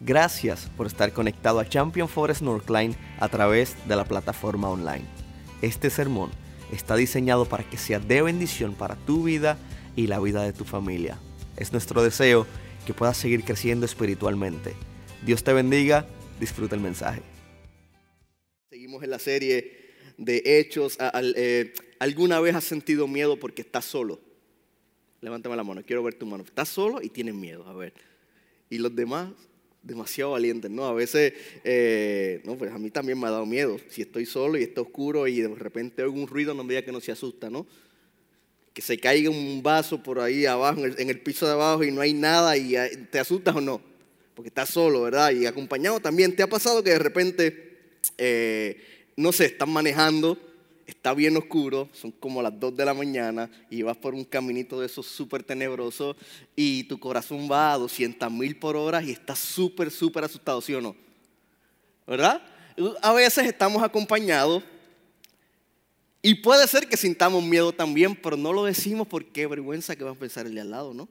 Gracias por estar conectado a Champion Forest Northline a través de la plataforma online. Este sermón está diseñado para que sea de bendición para tu vida y la vida de tu familia. Es nuestro deseo que puedas seguir creciendo espiritualmente. Dios te bendiga, disfruta el mensaje. Seguimos en la serie de hechos. Eh, ¿Alguna vez has sentido miedo porque estás solo? Levántame la mano, quiero ver tu mano. Estás solo y tienes miedo, a ver. ¿Y los demás? Demasiado valientes, ¿no? A veces, eh, no, pues a mí también me ha dado miedo. Si estoy solo y está oscuro y de repente oigo un ruido, no me diga que no se asusta, ¿no? Que se caiga un vaso por ahí abajo, en el, piso de abajo y no hay nada y te asustas o no. Porque estás solo, ¿verdad? Y acompañado también. ¿Te ha pasado que de repente, eh, no sé, están manejando está bien oscuro, son como las 2 de la mañana y vas por un caminito de esos súper tenebrosos y tu corazón va a 200 mil por hora y estás súper, súper asustado, ¿sí o no? ¿Verdad? A veces estamos acompañados y puede ser que sintamos miedo también, pero no lo decimos porque vergüenza que va a pensar el de al lado, ¿no?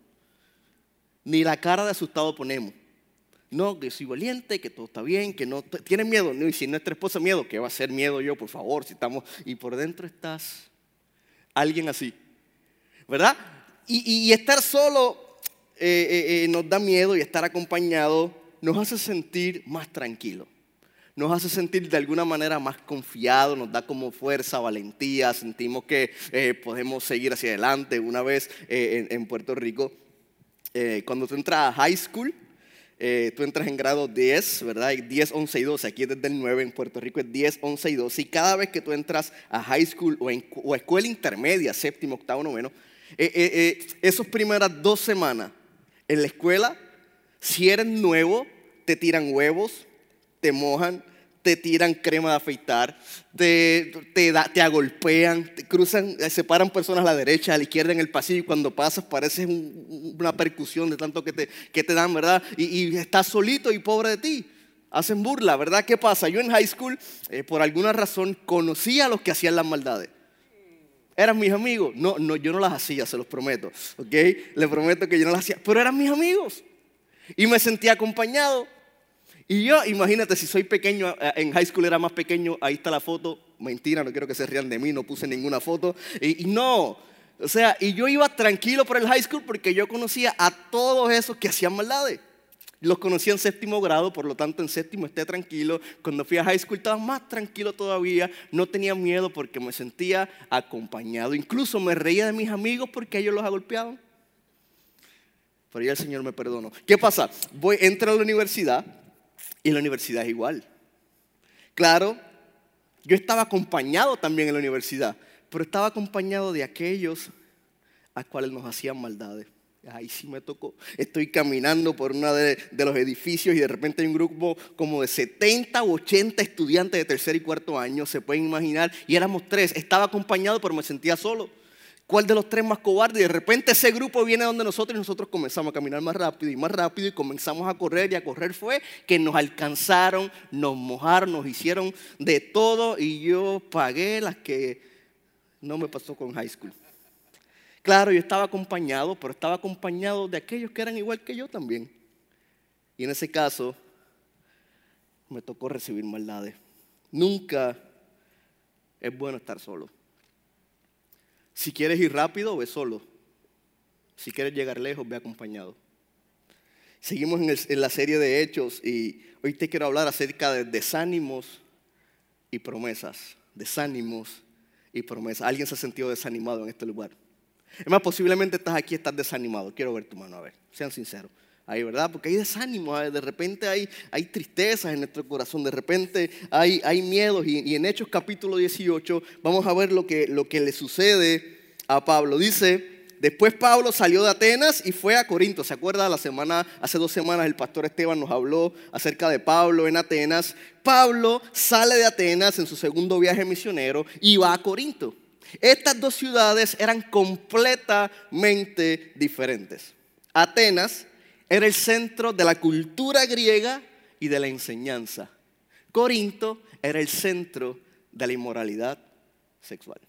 Ni la cara de asustado ponemos. No, que soy valiente, que todo está bien, que no tienes miedo. No, y si nuestra esposa miedo, ¿qué va a ser miedo yo, por favor? Si estamos y por dentro estás alguien así, ¿verdad? Y, estar solo eh, eh, eh, nos da miedo y estar acompañado nos hace sentir más tranquilo. Nos hace sentir de alguna manera más confiado, nos da como fuerza, valentía, sentimos que podemos seguir hacia adelante. Una vez en, en, Puerto Rico, cuando tú entras a high school, eh, tú entras en grado 10, ¿verdad? 10, 11 y 12. Aquí es desde el 9, en Puerto Rico es 10, 11 y 12. Y cada vez que tú entras a high school o, en, o escuela intermedia, séptimo, octavo, noveno, eh, eh, esas primeras dos semanas en la escuela, si eres nuevo, te tiran huevos, te mojan, te tiran crema de afeitar, te, te, te agolpean, te cruzan, eh, separan personas a la derecha, a la izquierda en el pasillo y cuando pasas pareces una percusión de tanto que te, que te dan, ¿verdad? Y, estás solito y pobre de ti. Hacen burla, ¿verdad? ¿Qué pasa? Yo en high school, eh, por alguna razón, conocía a los que hacían las maldades. Eran mis amigos. No, no, yo no las hacía, se los prometo. ¿Ok? Les prometo que yo no las hacía. Pero eran mis amigos. Y me sentía acompañado. Y yo, imagínate, si soy pequeño, eh, en high school era más pequeño, ahí está la foto, mentira, no quiero que se rían de mí, no puse ninguna foto. Y, no, o sea, y yo iba tranquilo por el high school porque yo conocía a todos esos que hacían maldades. Los conocía en séptimo grado, por lo tanto en séptimo esté tranquilo. Cuando fui a high school estaba más tranquilo todavía, no tenía miedo porque me sentía acompañado. Incluso me reía de mis amigos porque ellos los golpeado. Pero ya el Señor me perdonó. ¿Qué pasa? Voy, entro a la universidad y la universidad es igual. Claro, yo estaba acompañado también en la universidad, pero estaba acompañado de aquellos a cuales nos hacían maldades. Ahí sí me tocó. Estoy caminando por uno de, de, los edificios y de repente hay un grupo como de 70 u 80 estudiantes de tercer y cuarto año, se pueden imaginar, y éramos tres. Estaba acompañado, pero me sentía solo. ¿Cuál de los tres más cobarde? Y de repente ese grupo viene donde nosotros y nosotros comenzamos a caminar más rápido y más rápido y comenzamos a correr y a correr fue que nos alcanzaron, nos mojaron, nos hicieron de todo y yo pagué las que no me pasó con high school. Claro, yo estaba acompañado, pero estaba acompañado de aquellos que eran igual que yo también. Y en ese caso me tocó recibir maldades. Nunca es bueno estar solo. Si quieres ir rápido, ve solo. Si quieres llegar lejos, ve acompañado. Seguimos en, la serie de hechos y hoy te quiero hablar acerca de desánimos y promesas. Desánimos y promesas. ¿Alguien se ha sentido desanimado en este lugar? Es más, posiblemente estás aquí estás desanimado. Quiero ver tu mano, a ver, sean sinceros ahí, ¿verdad? Porque hay desánimo, de repente hay, tristezas en nuestro corazón, de repente hay, hay miedos. Y, en Hechos capítulo 18 vamos a ver lo que, lo que le sucede a Pablo. Dice, después Pablo salió de Atenas y fue a Corinto. ¿Se acuerda? La semana, hace dos semanas el pastor Esteban nos habló acerca de Pablo en Atenas. Pablo sale de Atenas en su segundo viaje misionero y va a Corinto. Estas dos ciudades eran completamente diferentes. Atenas era el centro de la cultura griega y de la enseñanza. Corinto era el centro de la inmoralidad sexual.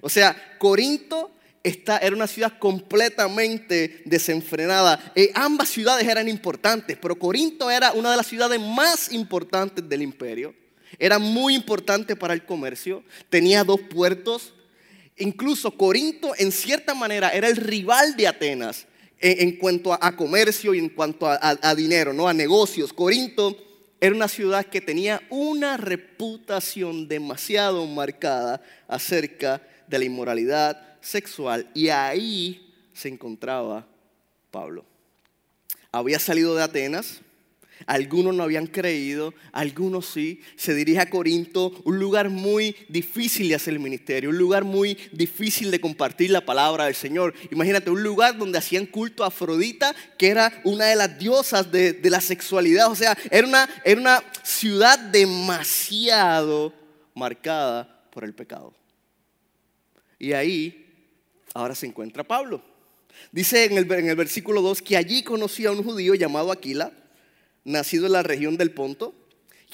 O sea, Corinto era una ciudad completamente desenfrenada. Eh, ambas ciudades eran importantes, pero Corinto era una de las ciudades más importantes del imperio. Era muy importante para el comercio. Tenía dos puertos. Incluso Corinto, en cierta manera, era el rival de Atenas en, cuanto a, comercio y en cuanto a, dinero, ¿no? a negocios. Corinto era una ciudad que tenía una reputación demasiado marcada acerca de la inmoralidad sexual y ahí se encontraba Pablo. Había salido de Atenas, algunos no habían creído, algunos sí. Se dirige a Corinto, un lugar muy difícil de hacer el ministerio, un lugar muy difícil de compartir la palabra del Señor. Imagínate, un lugar donde hacían culto a Afrodita, que era una de las diosas de, la sexualidad. O sea, era una, era una ciudad demasiado marcada por el pecado. Y ahí ahora se encuentra Pablo. Dice en el, en el versículo 2 que allí conocía a un judío llamado Aquila, nacido en la región del Ponto,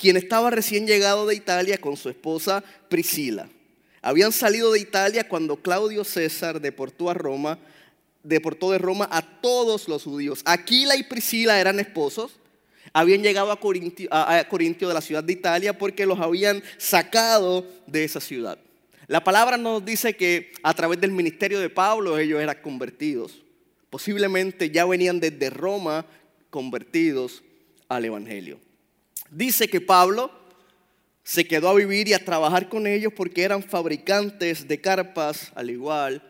quien estaba recién llegado de Italia con su esposa Priscila. Habían salido de Italia cuando Claudio César deportó a Roma, deportó de Roma a todos los judíos. Aquila y Priscila eran esposos. Habían llegado a Corintio, de la ciudad de Italia porque los habían sacado de esa ciudad. La palabra nos dice que a través del ministerio de Pablo ellos eran convertidos. Posiblemente ya venían desde Roma convertidos al Evangelio. Dice que Pablo se quedó a vivir y a trabajar con ellos porque eran fabricantes de carpas, al igual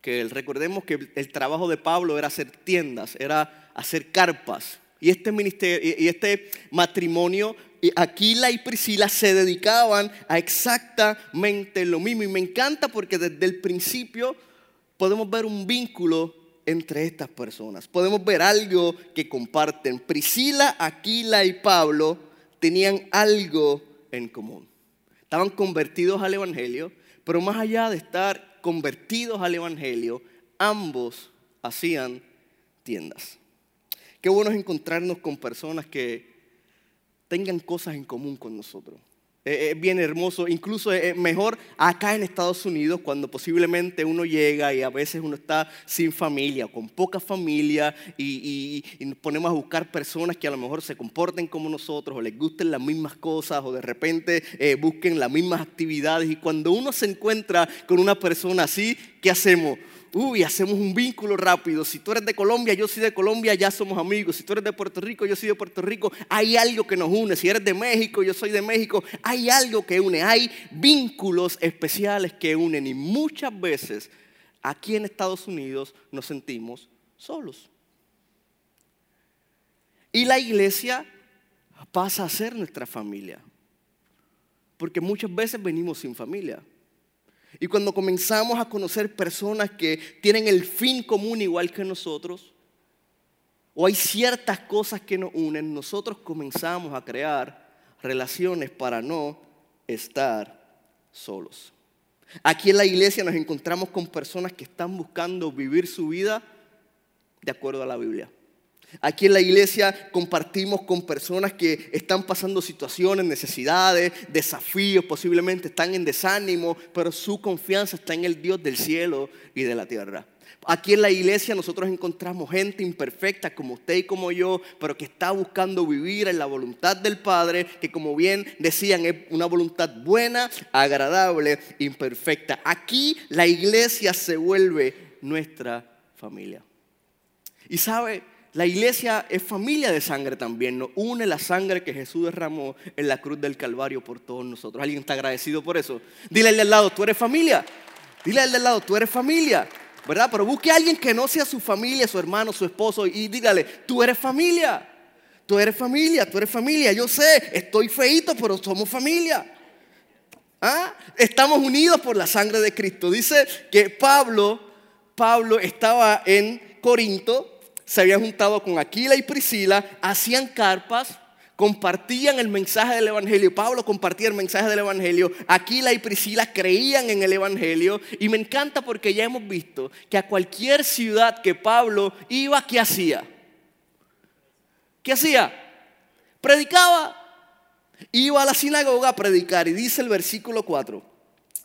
que él. Recordemos que el trabajo de Pablo era hacer tiendas, era hacer carpas. Y este, ministerio, y este matrimonio Aquila y Priscila se dedicaban a exactamente lo mismo. Y me encanta porque desde el principio podemos ver un vínculo entre estas personas. Podemos ver algo que comparten. Priscila, Aquila y Pablo tenían algo en común. Estaban convertidos al Evangelio, pero más allá de estar convertidos al Evangelio, ambos hacían tiendas. Qué bueno es encontrarnos con personas que tengan cosas en común con nosotros. Es bien hermoso, incluso es mejor acá en Estados Unidos cuando posiblemente uno llega y a veces uno está sin familia, con poca familia y, nos ponemos a buscar personas que a lo mejor se comporten como nosotros o les gusten las mismas cosas o de repente eh, busquen las mismas actividades y cuando uno se encuentra con una persona así, ¿qué hacemos? Uy, hacemos un vínculo rápido. Si tú eres de Colombia, yo soy de Colombia, ya somos amigos. Si tú eres de Puerto Rico, yo soy de Puerto Rico, hay algo que nos une. Si eres de México, yo soy de México, hay algo que une. Hay vínculos especiales que unen y muchas veces aquí en Estados Unidos nos sentimos solos. Y la iglesia pasa a ser nuestra familia. Porque muchas veces venimos sin familia. Y cuando comenzamos a conocer personas que tienen el fin común igual que nosotros, o hay ciertas cosas que nos unen, nosotros comenzamos a crear relaciones para no estar solos. Aquí en la iglesia nos encontramos con personas que están buscando vivir su vida de acuerdo a la Biblia. Aquí en la iglesia compartimos con personas que están pasando situaciones, necesidades, desafíos, posiblemente están en desánimo, pero su confianza está en el Dios del cielo y de la tierra. Aquí en la iglesia nosotros encontramos gente imperfecta como usted y como yo, pero que está buscando vivir en la voluntad del Padre, que como bien decían es una voluntad buena, agradable, imperfecta. Aquí la iglesia se vuelve nuestra familia. Y sabe, la iglesia es familia de sangre también, nos une la sangre que Jesús derramó en la cruz del Calvario por todos nosotros. ¿Alguien está agradecido por eso? Dile al del lado, tú eres familia. Dile al del lado, tú eres familia. ¿Verdad? Pero busque a alguien que no sea su familia, su hermano, su esposo y dígale, tú eres familia. Tú eres familia, tú eres familia. Yo sé, estoy feito, pero somos familia. ¿Ah? Estamos unidos por la sangre de Cristo. Dice que Pablo, Pablo estaba en Corinto se habían juntado con Aquila y Priscila, hacían carpas, compartían el mensaje del Evangelio. Pablo compartía el mensaje del Evangelio. Aquila y Priscila creían en el Evangelio. Y me encanta porque ya hemos visto que a cualquier ciudad que Pablo iba, ¿qué hacía? ¿Qué hacía? Predicaba. Iba a la sinagoga a predicar. Y dice el versículo 4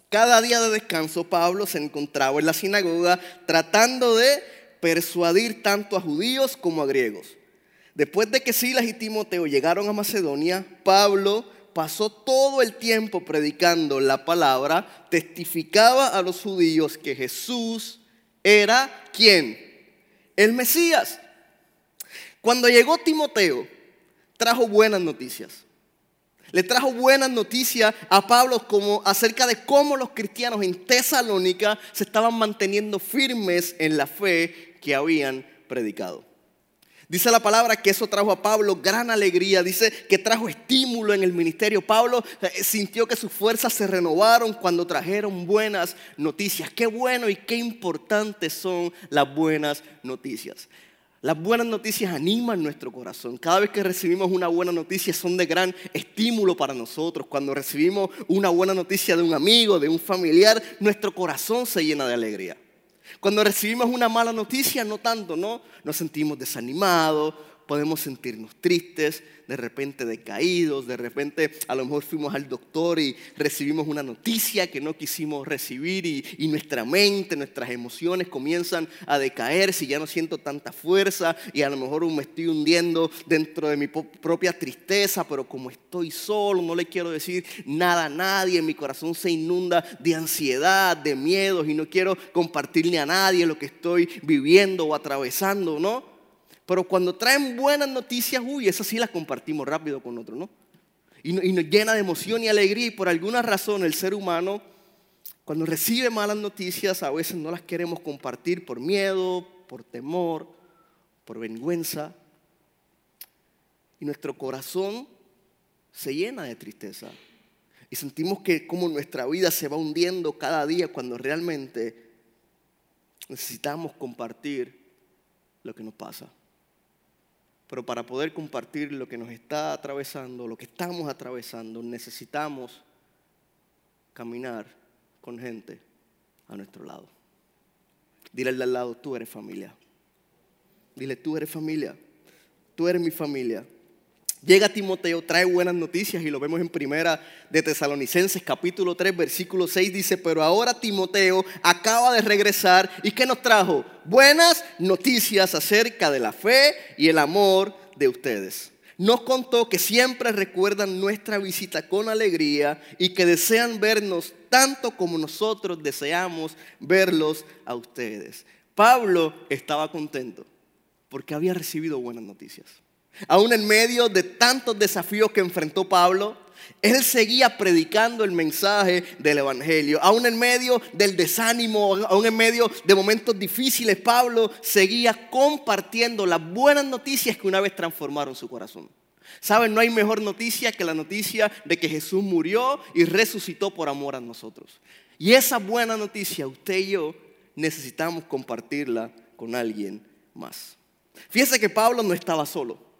Cada día de descanso Pablo se encontraba en la sinagoga tratando de persuadir tanto a judíos como a griegos. Después de que Silas y Timoteo llegaron a Macedonia, Pablo pasó todo el tiempo predicando la palabra, testificaba a los judíos que Jesús era quién? El Mesías. Cuando llegó Timoteo, trajo buenas noticias. Le trajo buenas noticias a Pablo como acerca de cómo los cristianos en Tesalónica se estaban manteniendo firmes en la fe que habían predicado. Dice la palabra que eso trajo a Pablo gran alegría, dice que trajo estímulo en el ministerio. Pablo eh, sintió que sus fuerzas se renovaron cuando trajeron buenas noticias. Qué bueno y qué importantes son las buenas noticias. Las buenas noticias animan nuestro corazón. Cada vez que recibimos una buena noticia son de gran estímulo para nosotros. Cuando recibimos una buena noticia de un amigo, de un familiar, nuestro corazón se llena de alegría. Cuando recibimos una mala noticia, no tanto, ¿no? Nos sentimos desanimados, podemos sentirnos tristes, de repente decaídos, de repente a lo mejor fuimos al doctor y recibimos una noticia que no quisimos recibir y, nuestra mente, nuestras emociones comienzan a decaer si ya no siento tanta fuerza y a lo mejor me estoy hundiendo dentro de mi propia tristeza, pero como estoy solo, no le quiero decir nada a nadie, mi corazón se inunda de ansiedad, de miedos y no quiero compartirle a nadie lo que estoy viviendo o atravesando, ¿no? Pero cuando traen buenas noticias, uy, esas sí las compartimos rápido con otros, ¿no? Y, nos llena de emoción y alegría. Y por alguna razón el ser humano, cuando recibe malas noticias, a veces no las queremos compartir por miedo, por temor, por vergüenza. Y nuestro corazón se llena de tristeza. Y sentimos que como nuestra vida se va hundiendo cada día cuando realmente necesitamos compartir lo que nos pasa. Pero para poder compartir lo que nos está atravesando, lo que estamos atravesando, necesitamos caminar con gente a nuestro lado. Dile al lado, tú eres familia. Dile, tú eres familia. Tú eres mi familia. Llega Timoteo, trae buenas noticias y lo vemos en primera de Tesalonicenses capítulo 3 versículo 6 dice, pero ahora Timoteo acaba de regresar y ¿qué nos trajo? Buenas noticias acerca de la fe y el amor de ustedes. Nos contó que siempre recuerdan nuestra visita con alegría y que desean vernos tanto como nosotros deseamos verlos a ustedes. Pablo estaba contento porque había recibido buenas noticias. Aún en medio de tantos desafíos que enfrentó Pablo, él seguía predicando el mensaje del Evangelio. Aún en medio del desánimo, aún en medio de momentos difíciles, Pablo seguía compartiendo las buenas noticias que una vez transformaron su corazón. Saben, no hay mejor noticia que la noticia de que Jesús murió y resucitó por amor a nosotros. Y esa buena noticia, usted y yo necesitamos compartirla con alguien más. Fíjese que Pablo no estaba solo.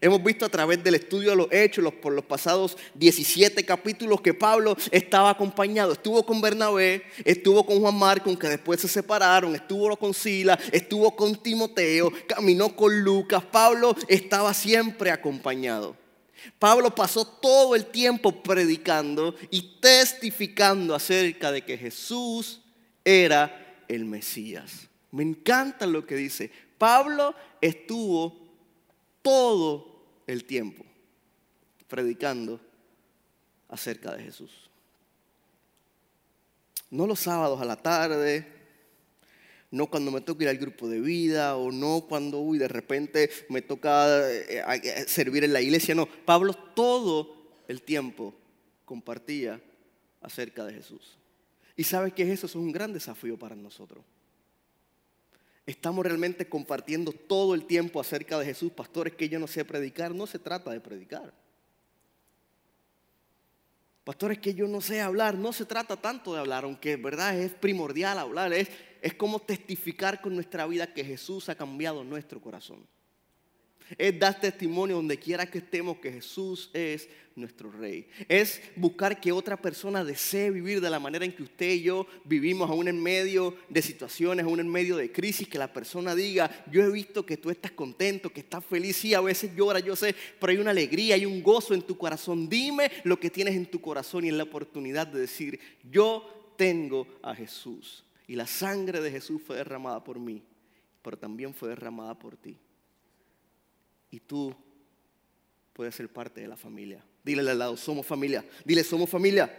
Hemos visto a través del estudio de los hechos por los pasados 17 capítulos que Pablo estaba acompañado. Estuvo con Bernabé, estuvo con Juan Marcos, que después se separaron, estuvo con Sila, estuvo con Timoteo, caminó con Lucas. Pablo estaba siempre acompañado. Pablo pasó todo el tiempo predicando y testificando acerca de que Jesús era el Mesías. Me encanta lo que dice. Pablo estuvo todo el tiempo predicando acerca de Jesús. No los sábados a la tarde, no cuando me toca ir al grupo de vida o no cuando uy, de repente me toca eh, eh, servir en la iglesia. No, Pablo todo el tiempo compartía acerca de Jesús. Y sabes que eso es un gran desafío para nosotros. Estamos realmente compartiendo todo el tiempo acerca de Jesús. Pastores, que yo no sé predicar. No se trata de predicar. Pastores, que yo no sé hablar. No se trata tanto de hablar, aunque verdad es primordial hablar. Es, es como testificar con nuestra vida que Jesús ha cambiado nuestro corazón. Es dar testimonio donde quiera que estemos que Jesús es nuestro Rey. Es buscar que otra persona desee vivir de la manera en que usted y yo vivimos, aún en medio de situaciones, aún en medio de crisis, que la persona diga, yo he visto que tú estás contento, que estás feliz, sí, a veces llora, yo sé, pero hay una alegría, hay un gozo en tu corazón. Dime lo que tienes en tu corazón y en la oportunidad de decir, yo tengo a Jesús. Y la sangre de Jesús fue derramada por mí, pero también fue derramada por ti. Y tú puedes ser parte de la familia. Dile al lado, somos familia. Dile, somos familia.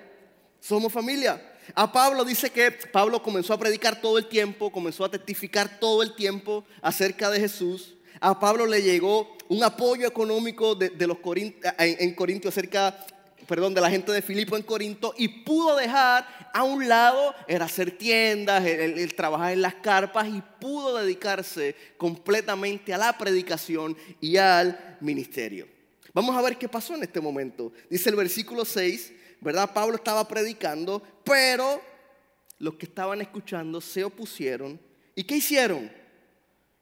Somos familia. A Pablo dice que Pablo comenzó a predicar todo el tiempo, comenzó a testificar todo el tiempo acerca de Jesús. A Pablo le llegó un apoyo económico de, los en, Corintios acerca perdón, de la gente de Filipo en Corinto y pudo dejar a un lado el hacer tiendas, el, trabajar en las carpas y pudo dedicarse completamente a la predicación y al ministerio. Vamos a ver qué pasó en este momento. Dice el versículo 6, ¿verdad? Pablo estaba predicando, pero los que estaban escuchando se opusieron. ¿Y qué hicieron?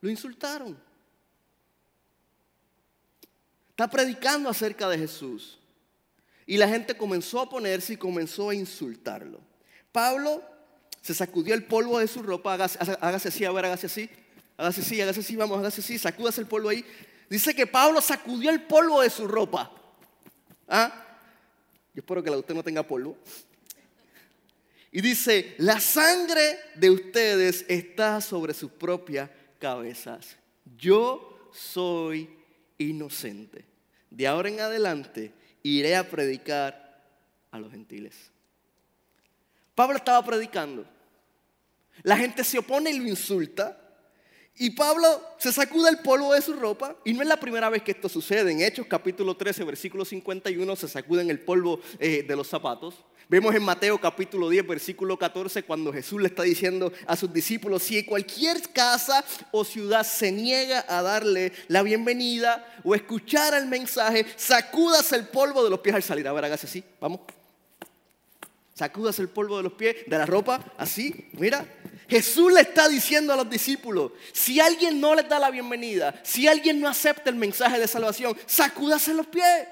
Lo insultaron. Está predicando acerca de Jesús. Y la gente comenzó a oponerse y comenzó a insultarlo. Pablo se sacudió el polvo de su ropa, hágase, así, a ver, hágase así, hágase así, hágase así, vamos, hágase así, sacúdase el polvo ahí. Dice que Pablo sacudió el polvo de su ropa. ¿Ah? Yo espero que la de usted no tenga polvo. Y dice, la sangre de ustedes está sobre sus propias cabezas. Yo soy inocente. De ahora en adelante iré a predicar a los gentiles. Pablo estaba predicando. La gente se opone y lo insulta. Y Pablo se sacuda el polvo de su ropa. Y no es la primera vez que esto sucede. En Hechos capítulo 13, versículo 51, se sacuden el polvo eh, de los zapatos. Vemos en Mateo capítulo 10, versículo 14, cuando Jesús le está diciendo a sus discípulos, si cualquier casa o ciudad se niega a darle la bienvenida o escuchar el mensaje, sacúdase el polvo de los pies al salir. A ver, hágase así, vamos. Sacúdase el polvo de los pies, de la ropa, así, mira. Jesús le está diciendo a los discípulos, si alguien no les da la bienvenida, si alguien no acepta el mensaje de salvación, sacúdase los pies.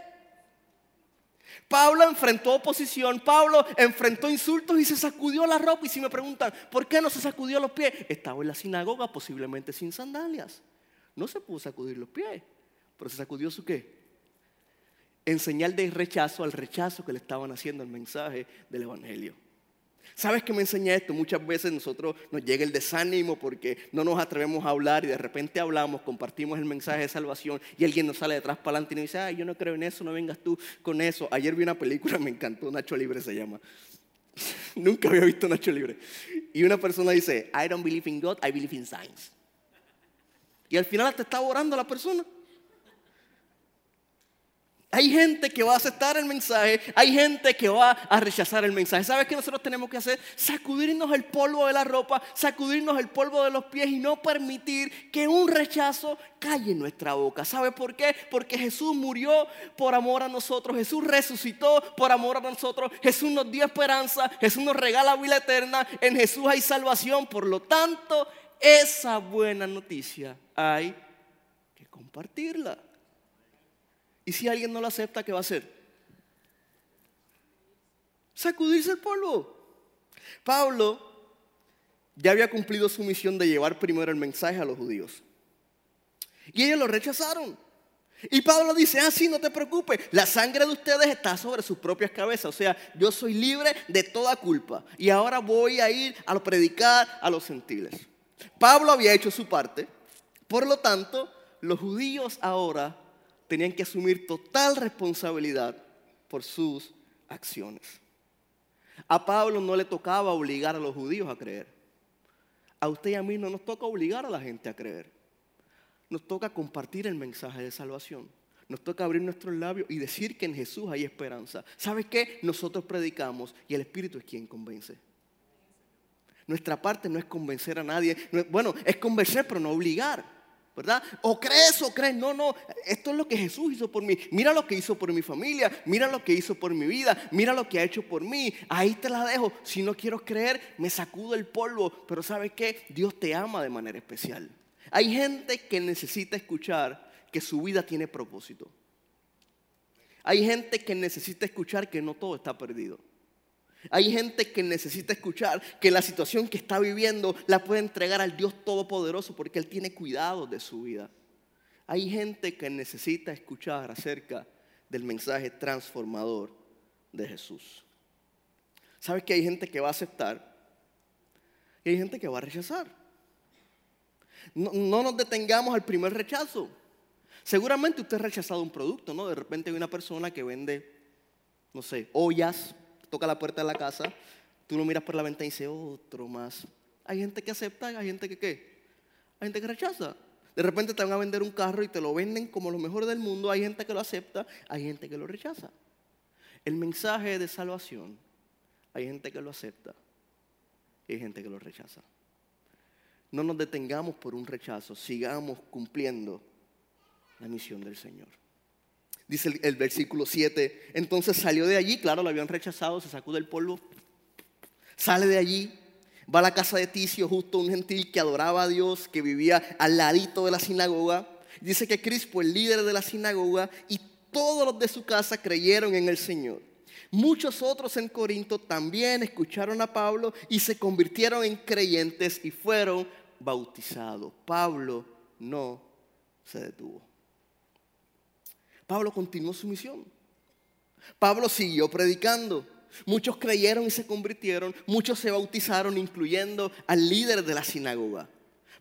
Pablo enfrentó oposición, Pablo enfrentó insultos y se sacudió la ropa. Y si me preguntan, ¿por qué no se sacudió los pies? Estaba en la sinagoga posiblemente sin sandalias. No se pudo sacudir los pies, pero se sacudió su qué? En señal de rechazo al rechazo que le estaban haciendo el mensaje del Evangelio. ¿Sabes qué me enseña esto? Muchas veces nosotros nos llega el desánimo porque no nos atrevemos a hablar y de repente hablamos, compartimos el mensaje de salvación y alguien nos sale detrás para adelante y nos dice, ay, yo no creo en eso, no vengas tú con eso. Ayer vi una película, me encantó, Nacho Libre se llama. Nunca había visto Nacho Libre. Y una persona dice, I don't believe in God, I believe in science. Y al final te está orando la persona. Hay gente que va a aceptar el mensaje, hay gente que va a rechazar el mensaje. ¿Sabes qué nosotros tenemos que hacer? Sacudirnos el polvo de la ropa, sacudirnos el polvo de los pies y no permitir que un rechazo calle en nuestra boca. ¿Sabe por qué? Porque Jesús murió por amor a nosotros, Jesús resucitó por amor a nosotros, Jesús nos dio esperanza, Jesús nos regala vida eterna, en Jesús hay salvación. Por lo tanto, esa buena noticia hay que compartirla. Y si alguien no lo acepta, ¿qué va a hacer? Sacudirse el polvo. Pablo ya había cumplido su misión de llevar primero el mensaje a los judíos. Y ellos lo rechazaron. Y Pablo dice, ah, sí, no te preocupes, la sangre de ustedes está sobre sus propias cabezas. O sea, yo soy libre de toda culpa. Y ahora voy a ir a predicar a los gentiles. Pablo había hecho su parte. Por lo tanto, los judíos ahora tenían que asumir total responsabilidad por sus acciones. A Pablo no le tocaba obligar a los judíos a creer. A usted y a mí no nos toca obligar a la gente a creer. Nos toca compartir el mensaje de salvación. Nos toca abrir nuestros labios y decir que en Jesús hay esperanza. ¿Sabes qué? Nosotros predicamos y el Espíritu es quien convence. Nuestra parte no es convencer a nadie. Bueno, es convencer, pero no obligar. ¿Verdad? O crees o crees, no, no, esto es lo que Jesús hizo por mí. Mira lo que hizo por mi familia, mira lo que hizo por mi vida, mira lo que ha hecho por mí. Ahí te la dejo. Si no quiero creer, me sacudo el polvo, pero ¿sabes qué? Dios te ama de manera especial. Hay gente que necesita escuchar que su vida tiene propósito. Hay gente que necesita escuchar que no todo está perdido. Hay gente que necesita escuchar que la situación que está viviendo la puede entregar al Dios Todopoderoso porque Él tiene cuidado de su vida. Hay gente que necesita escuchar acerca del mensaje transformador de Jesús. ¿Sabes que hay gente que va a aceptar y hay gente que va a rechazar? No, no nos detengamos al primer rechazo. Seguramente usted ha rechazado un producto, ¿no? De repente hay una persona que vende, no sé, ollas, toca la puerta de la casa, tú lo miras por la ventana y dice, otro más. Hay gente que acepta hay gente que qué. Hay gente que rechaza. De repente te van a vender un carro y te lo venden como lo mejor del mundo. Hay gente que lo acepta, hay gente que lo rechaza. El mensaje de salvación, hay gente que lo acepta y hay gente que lo rechaza. No nos detengamos por un rechazo, sigamos cumpliendo la misión del Señor. Dice el, versículo 7, entonces salió de allí, claro, lo habían rechazado, se sacó del polvo, sale de allí, va a la casa de Ticio, justo un gentil que adoraba a Dios, que vivía al ladito de la sinagoga. Dice que Crispo, el líder de la sinagoga, y todos los de su casa creyeron en el Señor. Muchos otros en Corinto también escucharon a Pablo y se convirtieron en creyentes y fueron bautizados. Pablo no se detuvo. Pablo continuó su misión. Pablo siguió predicando. Muchos creyeron y se convirtieron. Muchos se bautizaron, incluyendo al líder de la sinagoga.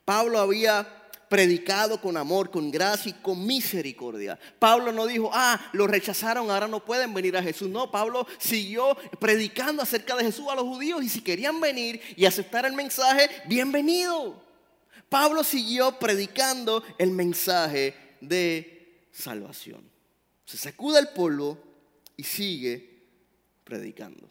Pablo había predicado con amor, con gracia y con misericordia. Pablo no dijo, ah, lo rechazaron, ahora no pueden venir a Jesús. No, Pablo siguió predicando acerca de Jesús a los judíos y si querían venir y aceptar el mensaje, bienvenido. Pablo siguió predicando el mensaje de salvación se sacuda el polvo y sigue predicando.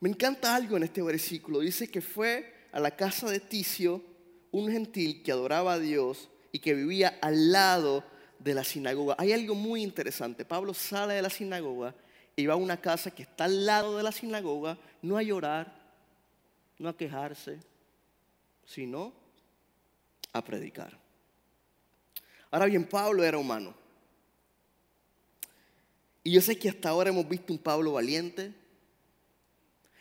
Me encanta algo en este versículo. Dice que fue a la casa de Ticio, un gentil que adoraba a Dios y que vivía al lado de la sinagoga. Hay algo muy interesante. Pablo sale de la sinagoga y va a una casa que está al lado de la sinagoga, no a llorar, no a quejarse, sino a predicar. Ahora bien, Pablo era humano. Y yo sé que hasta ahora hemos visto un Pablo valiente,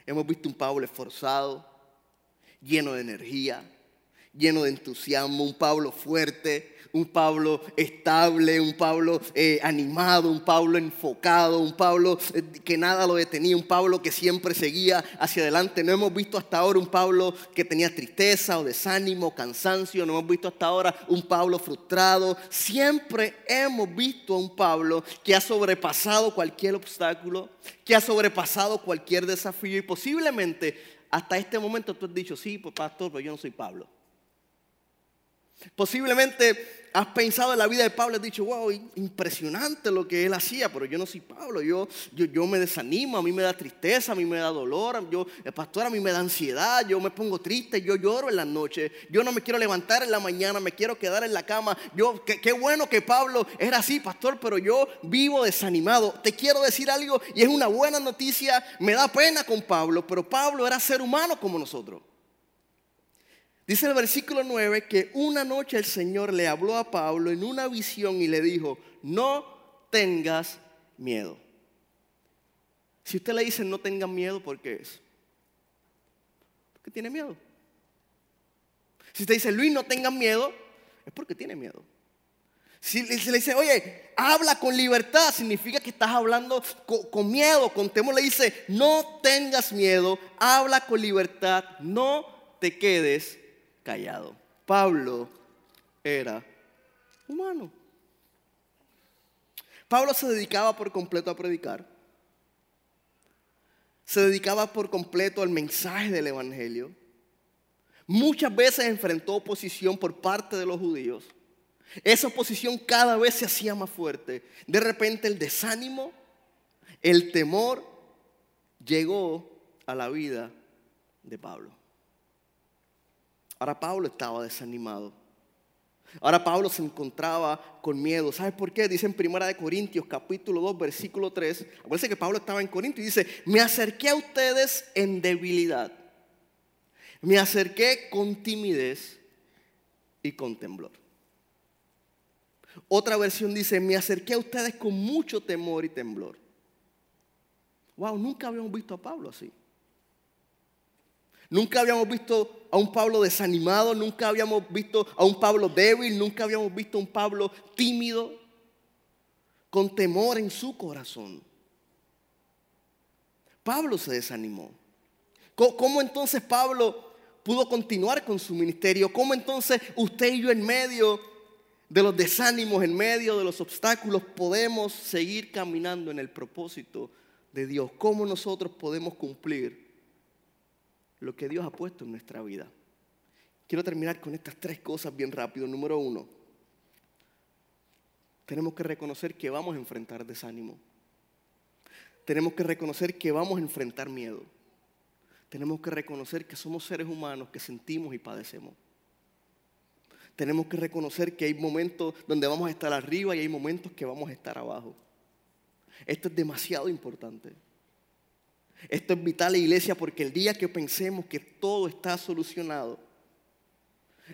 hemos visto un Pablo esforzado, lleno de energía, lleno de entusiasmo, un Pablo fuerte, un Pablo estable, un Pablo eh, animado, un Pablo enfocado, un Pablo eh, que nada lo detenía, un Pablo que siempre seguía hacia adelante. No hemos visto hasta ahora un Pablo que tenía tristeza o desánimo, cansancio, no hemos visto hasta ahora un Pablo frustrado. Siempre hemos visto a un Pablo que ha sobrepasado cualquier obstáculo, que ha sobrepasado cualquier desafío y posiblemente hasta este momento tú has dicho, sí, pues, pastor, pero yo no soy Pablo. Posiblemente has pensado en la vida de Pablo y has dicho, wow, impresionante lo que él hacía, pero yo no soy Pablo, yo, yo, yo me desanimo, a mí me da tristeza, a mí me da dolor, yo, pastor a mí me da ansiedad, yo me pongo triste, yo lloro en las noches, yo no me quiero levantar en la mañana, me quiero quedar en la cama. Yo, qué, qué bueno que Pablo era así, pastor, pero yo vivo desanimado. Te quiero decir algo y es una buena noticia, me da pena con Pablo, pero Pablo era ser humano como nosotros. Dice el versículo 9 que una noche el Señor le habló a Pablo en una visión y le dijo, no tengas miedo. Si usted le dice no tengan miedo, ¿por qué es? Porque tiene miedo. Si usted dice, Luis, no tengan miedo, es porque tiene miedo. Si le dice, oye, habla con libertad, significa que estás hablando con, con, miedo, con temor. Le dice, no tengas miedo, habla con libertad, no te quedes callado. Pablo era humano. Pablo se dedicaba por completo a predicar. Se dedicaba por completo al mensaje del Evangelio. Muchas veces enfrentó oposición por parte de los judíos. Esa oposición cada vez se hacía más fuerte. De repente el desánimo, el temor llegó a la vida de Pablo. Ahora Pablo estaba desanimado. Ahora Pablo se encontraba con miedo. ¿Sabes por qué? Dice en Primera de Corintios capítulo 2 versículo 3. Acuérdense que Pablo estaba en Corinto y dice, me acerqué a ustedes en debilidad. Me acerqué con timidez y con temblor. Otra versión dice, me acerqué a ustedes con mucho temor y temblor. Wow, nunca habíamos visto a Pablo así. Nunca habíamos visto a un Pablo desanimado, nunca habíamos visto a un Pablo débil, nunca habíamos visto a un Pablo tímido, con temor en su corazón. Pablo se desanimó. ¿Cómo entonces Pablo pudo continuar con su ministerio? ¿Cómo entonces usted y yo en medio de los desánimos, en medio de los obstáculos, podemos seguir caminando en el propósito de Dios? ¿Cómo nosotros podemos cumplir lo que Dios ha puesto en nuestra vida? Quiero terminar con estas tres cosas bien rápido. Número uno, tenemos que reconocer que vamos a enfrentar desánimo. Tenemos que reconocer que vamos a enfrentar miedo. Tenemos que reconocer que somos seres humanos que sentimos y padecemos. Tenemos que reconocer que hay momentos donde vamos a estar arriba y hay momentos que vamos a estar abajo. Esto es demasiado importante. Esto es vital, iglesia, porque el día que pensemos que todo está solucionado,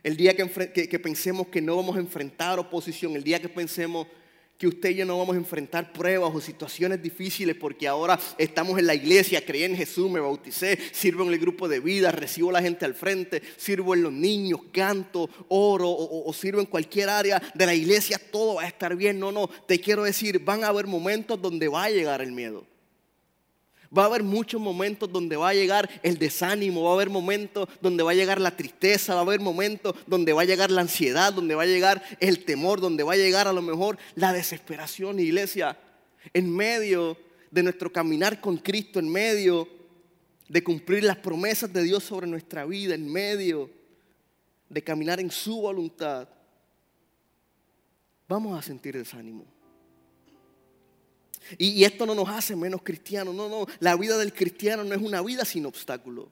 el día que, pensemos que no vamos a enfrentar oposición, el día que pensemos que usted y yo no vamos a enfrentar pruebas o situaciones difíciles porque ahora estamos en la iglesia, creí en Jesús, me bauticé, sirvo en el grupo de vida, recibo a la gente al frente, sirvo en los niños, canto, oro o, o sirvo en cualquier área de la iglesia, todo va a estar bien. No, no, te quiero decir, van a haber momentos donde va a llegar el miedo. Va a haber muchos momentos donde va a llegar el desánimo, va a haber momentos donde va a llegar la tristeza, va a haber momentos donde va a llegar la ansiedad, donde va a llegar el temor, donde va a llegar a lo mejor la desesperación, iglesia. En medio de nuestro caminar con Cristo, en medio de cumplir las promesas de Dios sobre nuestra vida, en medio de caminar en su voluntad, vamos a sentir desánimo. Y, esto no nos hace menos cristianos. No, no. La vida del cristiano no es una vida sin obstáculos.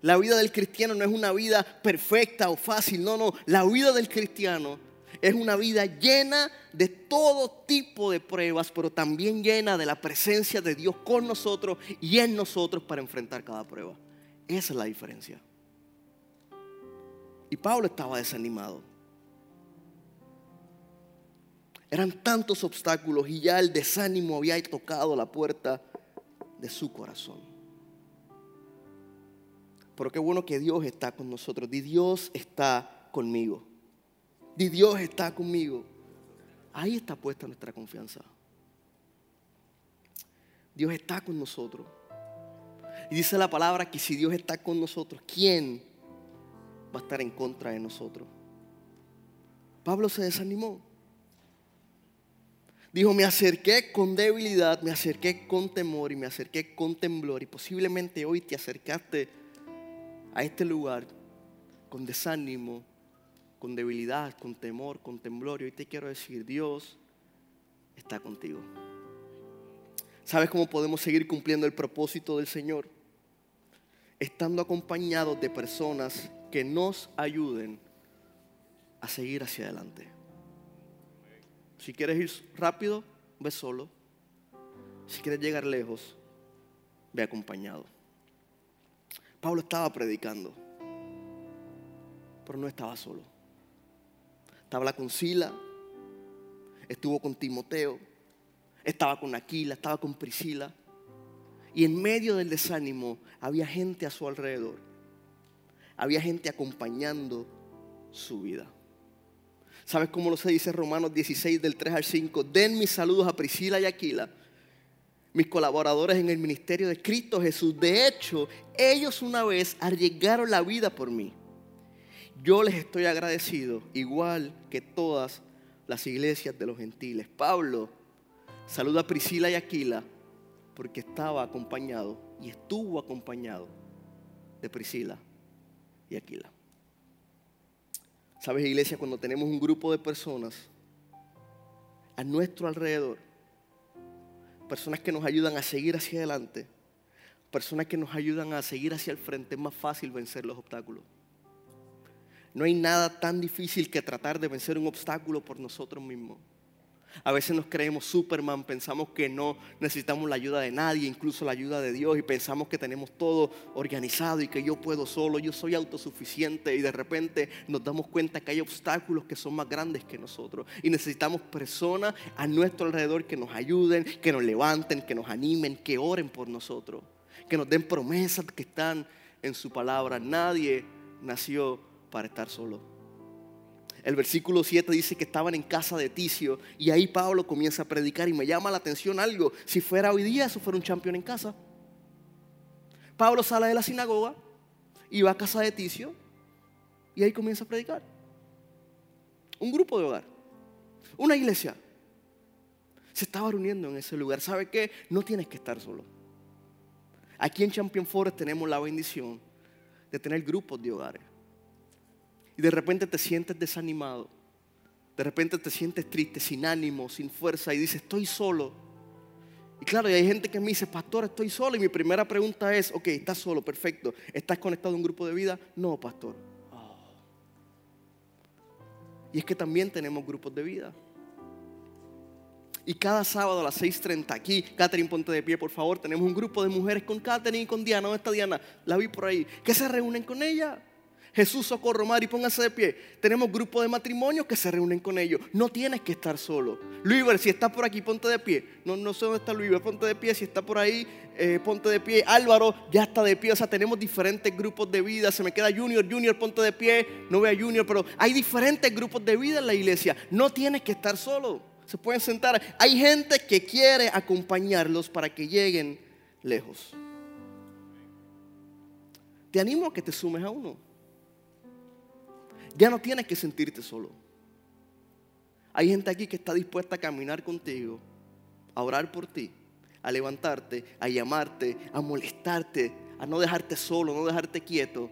La vida del cristiano no es una vida perfecta o fácil. No, no. La vida del cristiano es una vida llena de todo tipo de pruebas, pero también llena de la presencia de Dios con nosotros y en nosotros para enfrentar cada prueba. Esa es la diferencia. Y Pablo estaba desanimado. Eran tantos obstáculos y ya el desánimo había tocado la puerta de su corazón. Pero qué bueno que Dios está con nosotros. Di Dios está conmigo. Di Dios está conmigo. Ahí está puesta nuestra confianza. Dios está con nosotros. Y dice la palabra que si Dios está con nosotros, ¿quién va a estar en contra de nosotros? Pablo se desanimó. Dijo, me acerqué con debilidad, me acerqué con temor y me acerqué con temblor. Y posiblemente hoy te acercaste a este lugar con desánimo, con debilidad, con temor, con temblor. Y hoy te quiero decir, Dios está contigo. ¿Sabes cómo podemos seguir cumpliendo el propósito del Señor? Estando acompañados de personas que nos ayuden a seguir hacia adelante. Si quieres ir rápido, ve solo. Si quieres llegar lejos, ve acompañado. Pablo estaba predicando, pero no estaba solo. Estaba con Sila, estuvo con Timoteo, estaba con Aquila, estaba con Priscila. Y en medio del desánimo había gente a su alrededor. Había gente acompañando su vida. ¿Sabes cómo lo se dice Romanos 16 del 3 al 5? Den mis saludos a Priscila y Aquila, mis colaboradores en el ministerio de Cristo Jesús. De hecho, ellos una vez arriesgaron la vida por mí. Yo les estoy agradecido, igual que todas las iglesias de los gentiles. Pablo saluda a Priscila y Aquila porque estaba acompañado y estuvo acompañado de Priscila y Aquila. Sabes, iglesia, cuando tenemos un grupo de personas a nuestro alrededor, personas que nos ayudan a seguir hacia adelante, personas que nos ayudan a seguir hacia el frente, es más fácil vencer los obstáculos. No hay nada tan difícil que tratar de vencer un obstáculo por nosotros mismos. A veces nos creemos Superman, pensamos que no necesitamos la ayuda de nadie, incluso la ayuda de Dios, y pensamos que tenemos todo organizado y que yo puedo solo, yo soy autosuficiente, y de repente nos damos cuenta que hay obstáculos que son más grandes que nosotros, y necesitamos personas a nuestro alrededor que nos ayuden, que nos levanten, que nos animen, que oren por nosotros, que nos den promesas que están en su palabra. Nadie nació para estar solo. El versículo 7 dice que estaban en casa de Ticio y ahí Pablo comienza a predicar y me llama la atención algo. Si fuera hoy día, eso fuera un campeón en casa. Pablo sale de la sinagoga y va a casa de Ticio y ahí comienza a predicar. Un grupo de hogar, una iglesia. Se estaba reuniendo en ese lugar. ¿Sabe qué? No tienes que estar solo. Aquí en Champion Forest tenemos la bendición de tener grupos de hogares y de repente te sientes desanimado, de repente te sientes triste, sin ánimo, sin fuerza y dices, estoy solo. Y claro, y hay gente que me dice, pastor, estoy solo. Y mi primera pregunta es, ok, estás solo, perfecto. ¿Estás conectado a un grupo de vida? No, pastor. Y es que también tenemos grupos de vida. Y cada sábado a las 6.30 aquí, Catherine, ponte de pie, por favor. Tenemos un grupo de mujeres con Catherine y con Diana. ¿Dónde está Diana? La vi por ahí. Que se reúnen con ella. Jesús socorro y pónganse de pie. Tenemos grupos de matrimonios que se reúnen con ellos. No tienes que estar solo. Luiber, si estás por aquí, ponte de pie. No, no sé dónde está Luiber, ponte de pie. Si está por ahí, eh, ponte de pie. Álvaro ya está de pie. O sea, tenemos diferentes grupos de vida. Se me queda Junior, Junior, ponte de pie. No veo a Junior, pero hay diferentes grupos de vida en la iglesia. No tienes que estar solo. Se pueden sentar. Hay gente que quiere acompañarlos para que lleguen lejos. Te animo a que te sumes a uno. Ya no tienes que sentirte solo. Hay gente aquí que está dispuesta a caminar contigo, a orar por ti, a levantarte, a llamarte, a molestarte, a no dejarte solo, no dejarte quieto,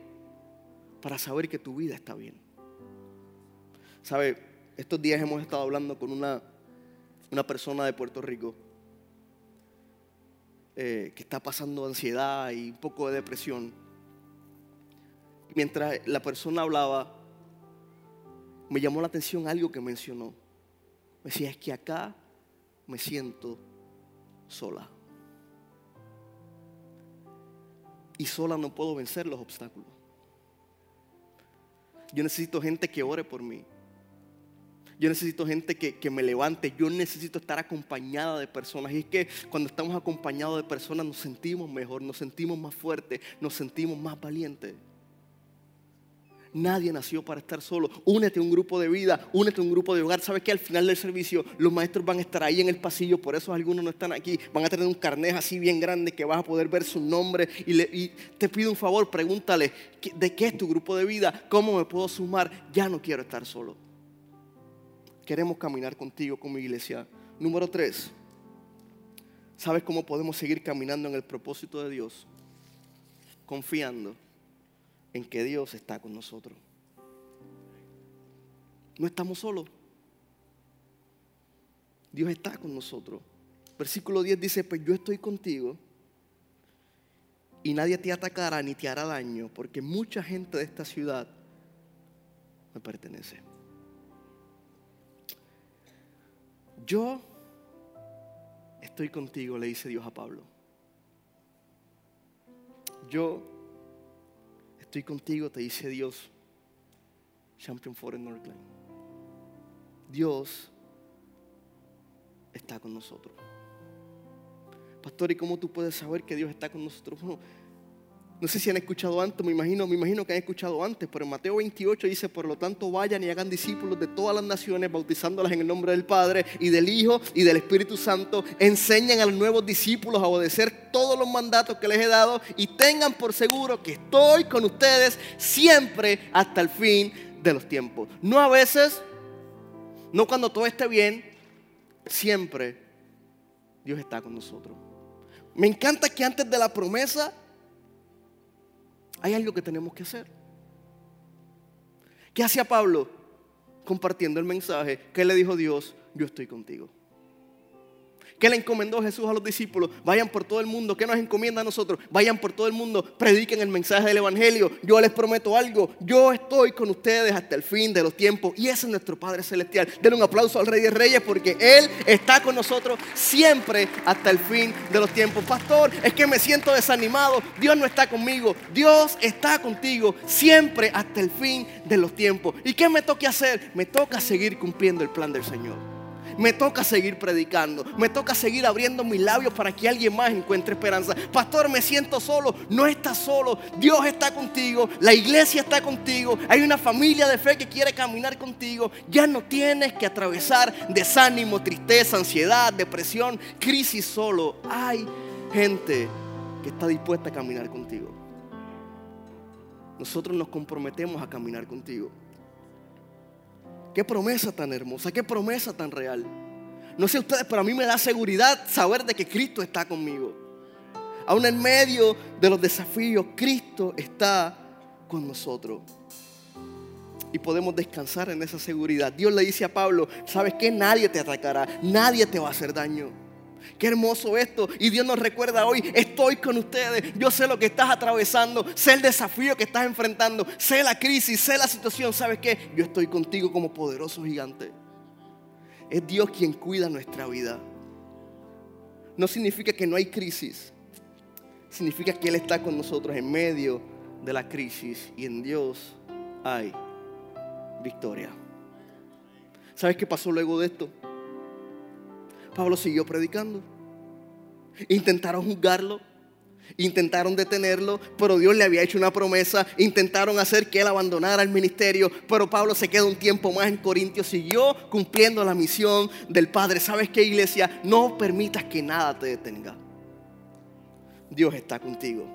para saber que tu vida está bien. ¿Sabe? Estos días hemos estado hablando con una, una persona de Puerto Rico eh, que está pasando ansiedad y un poco de depresión. Mientras la persona hablaba, me llamó la atención algo que mencionó. Me decía, es que acá me siento sola. Y sola no puedo vencer los obstáculos. Yo necesito gente que ore por mí. Yo necesito gente que, que, me levante. Yo necesito estar acompañada de personas. Y es que cuando estamos acompañados de personas nos sentimos mejor, nos sentimos más fuertes, nos sentimos más valientes. Nadie nació para estar solo. Únete a un grupo de vida, únete a un grupo de hogar. Sabes que al final del servicio los maestros van a estar ahí en el pasillo, por eso algunos no están aquí. Van a tener un carnet así bien grande que vas a poder ver su nombre. Y, te pido un favor, pregúntale, ¿de qué es tu grupo de vida? ¿Cómo me puedo sumar? Ya no quiero estar solo. Queremos caminar contigo como iglesia. Número tres, ¿sabes cómo podemos seguir caminando en el propósito de Dios? Confiando en que Dios está con nosotros. No estamos solos. Dios está con nosotros. Versículo 10 dice, pues yo estoy contigo y nadie te atacará ni te hará daño, porque mucha gente de esta ciudad me pertenece. Yo estoy contigo, le dice Dios a Pablo. Yo Estoy contigo, te dice Dios. Champion Foreign Northland. Dios está con nosotros. Pastor, ¿y cómo tú puedes saber que Dios está con nosotros? No sé si han escuchado antes, me imagino, me imagino que han escuchado antes, pero en Mateo 28 dice, por lo tanto vayan y hagan discípulos de todas las naciones, bautizándolas en el nombre del Padre y del Hijo y del Espíritu Santo. Enseñen a los nuevos discípulos a obedecer todos los mandatos que les he dado y tengan por seguro que estoy con ustedes siempre hasta el fin de los tiempos. No a veces, no cuando todo esté bien, siempre Dios está con nosotros. Me encanta que antes de la promesa hay algo que tenemos que hacer. ¿Qué hacía Pablo? Compartiendo el mensaje. ¿Qué le dijo Dios? Yo estoy contigo. ¿Qué le encomendó Jesús a los discípulos? Vayan por todo el mundo. ¿Qué nos encomienda a nosotros? Vayan por todo el mundo, prediquen el mensaje del Evangelio. Yo les prometo algo. Yo estoy con ustedes hasta el fin de los tiempos. Y ese es nuestro Padre Celestial. Denle un aplauso al Rey de Reyes porque Él está con nosotros siempre hasta el fin de los tiempos. Pastor, es que me siento desanimado. Dios no está conmigo. Dios está contigo siempre hasta el fin de los tiempos. ¿Y qué me toca hacer? Me toca seguir cumpliendo el plan del Señor. Me toca seguir predicando. Me toca seguir abriendo mis labios para que alguien más encuentre esperanza. Pastor, me siento solo. No estás solo. Dios está contigo. La iglesia está contigo. Hay una familia de fe que quiere caminar contigo. Ya no tienes que atravesar desánimo, tristeza, ansiedad, depresión, crisis solo. Hay gente que está dispuesta a caminar contigo. Nosotros nos comprometemos a caminar contigo. Qué promesa tan hermosa, qué promesa tan real. No sé ustedes, pero a mí me da seguridad saber de que Cristo está conmigo. Aún en medio de los desafíos, Cristo está con nosotros. Y podemos descansar en esa seguridad. Dios le dice a Pablo, ¿sabes qué? Nadie te atacará, nadie te va a hacer daño. Qué hermoso esto. Y Dios nos recuerda hoy, estoy con ustedes. Yo sé lo que estás atravesando, sé el desafío que estás enfrentando, sé la crisis, sé la situación. ¿Sabes qué? Yo estoy contigo como poderoso gigante. Es Dios quien cuida nuestra vida. No significa que no hay crisis. Significa que Él está con nosotros en medio de la crisis y en Dios hay victoria. ¿Sabes qué pasó luego de esto? Pablo siguió predicando. Intentaron juzgarlo, intentaron detenerlo, pero Dios le había hecho una promesa. Intentaron hacer que él abandonara el ministerio, pero Pablo se quedó un tiempo más en Corintios, siguió cumpliendo la misión del Padre. ¿Sabes qué, iglesia? No permitas que nada te detenga. Dios está contigo.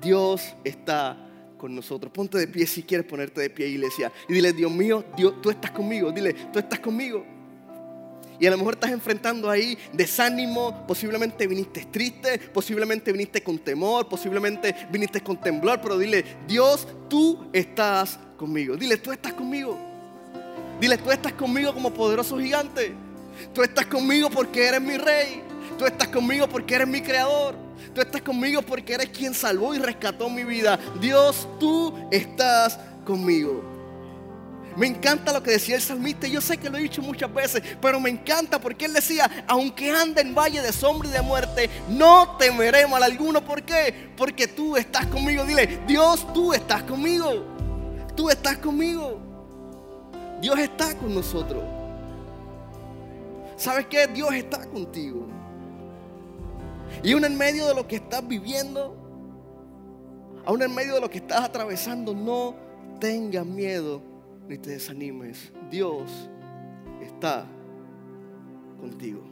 Dios está con nosotros. Ponte de pie si quieres ponerte de pie, iglesia. Y dile, Dios mío, Dios, tú estás conmigo. Dile, tú estás conmigo. Y a lo mejor estás enfrentando ahí desánimo, posiblemente viniste triste, posiblemente viniste con temor, posiblemente viniste con temblor, pero dile, Dios, tú estás conmigo. Dile, tú estás conmigo. Dile, tú estás conmigo como poderoso gigante. Tú estás conmigo porque eres mi rey. Tú estás conmigo porque eres mi creador. Tú estás conmigo porque eres quien salvó y rescató mi vida. Dios, tú estás conmigo. Me encanta lo que decía el salmista. Yo sé que lo he dicho muchas veces, pero me encanta porque él decía, aunque ande en valle de sombra y de muerte, no temeré mal alguno. ¿Por qué? Porque tú estás conmigo. Dile, Dios, tú estás conmigo. Tú estás conmigo. Dios está con nosotros. ¿Sabes qué? Dios está contigo. Y aún en medio de lo que estás viviendo, aún en medio de lo que estás atravesando, no tengas miedo ni te desanimes. Dios está contigo.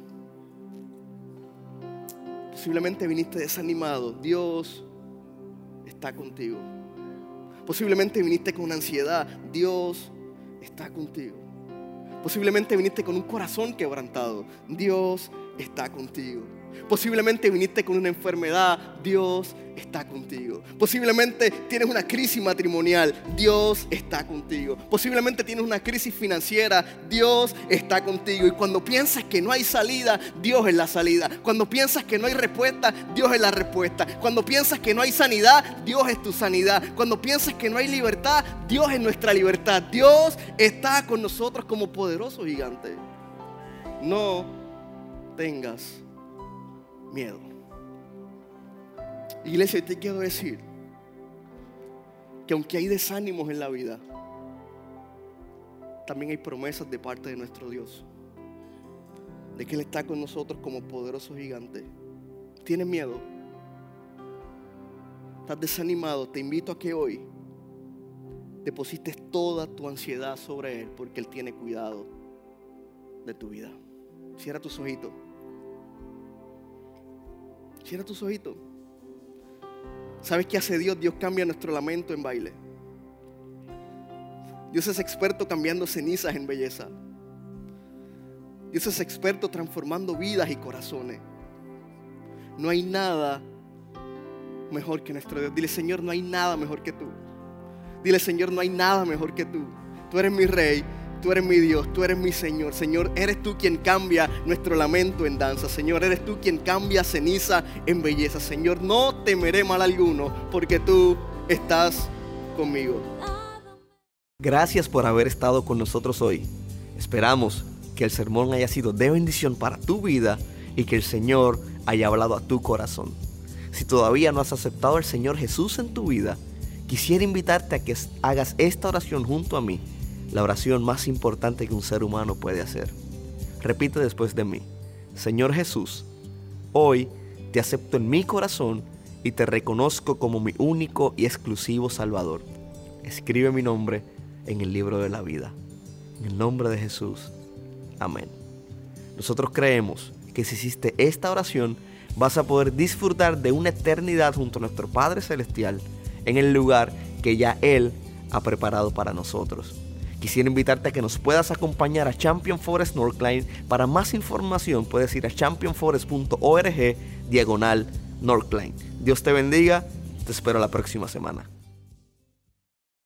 Posiblemente viniste desanimado. Dios está contigo. Posiblemente viniste con ansiedad. Dios está contigo. Posiblemente viniste con un corazón quebrantado. Dios está contigo. Posiblemente viniste con una enfermedad, Dios está contigo. Posiblemente tienes una crisis matrimonial, Dios está contigo. Posiblemente tienes una crisis financiera, Dios está contigo. Y cuando piensas que no hay salida, Dios es la salida. Cuando piensas que no hay respuesta, Dios es la respuesta. Cuando piensas que no hay sanidad, Dios es tu sanidad. Cuando piensas que no hay libertad, Dios es nuestra libertad. Dios está con nosotros como poderoso gigante. No tengas miedo. Iglesia, te quiero decir que aunque hay desánimos en la vida, también hay promesas de parte de nuestro Dios. De que Él está con nosotros como poderoso gigante. ¿Tienes miedo? ¿Estás desanimado? Te invito a que hoy deposites toda tu ansiedad sobre Él porque Él tiene cuidado de tu vida. Cierra tus ojitos. Cierra tus ojitos. ¿Sabes qué hace Dios? Dios cambia nuestro lamento en baile. Dios es experto cambiando cenizas en belleza. Dios es experto transformando vidas y corazones. No hay nada mejor que nuestro Dios. Dile, Señor, no hay nada mejor que tú. Dile, Señor, no hay nada mejor que tú. Tú eres mi rey, Tú eres mi Dios, tú eres mi Señor. Señor, eres tú quien cambia nuestro lamento en danza. Señor, eres tú quien cambia ceniza en belleza. Señor, no temeré mal alguno porque tú estás conmigo. Gracias por haber estado con nosotros hoy. Esperamos que el sermón haya sido de bendición para tu vida y que el Señor haya hablado a tu corazón. Si todavía no has aceptado al Señor Jesús en tu vida, quisiera invitarte a que hagas esta oración junto a mí, la oración más importante que un ser humano puede hacer. Repite después de mí, Señor Jesús, hoy te acepto en mi corazón y te reconozco como mi único y exclusivo Salvador. Escribe mi nombre en el libro de la vida. En el nombre de Jesús. Amén. Nosotros creemos que si hiciste esta oración, vas a poder disfrutar de una eternidad junto a nuestro Padre Celestial en el lugar que ya Él ha preparado para nosotros. Quisiera invitarte a que nos puedas acompañar a Champion Forest Northline. Para más información puedes ir a championforest.org diagonal Northline. Dios te bendiga, te espero la próxima semana.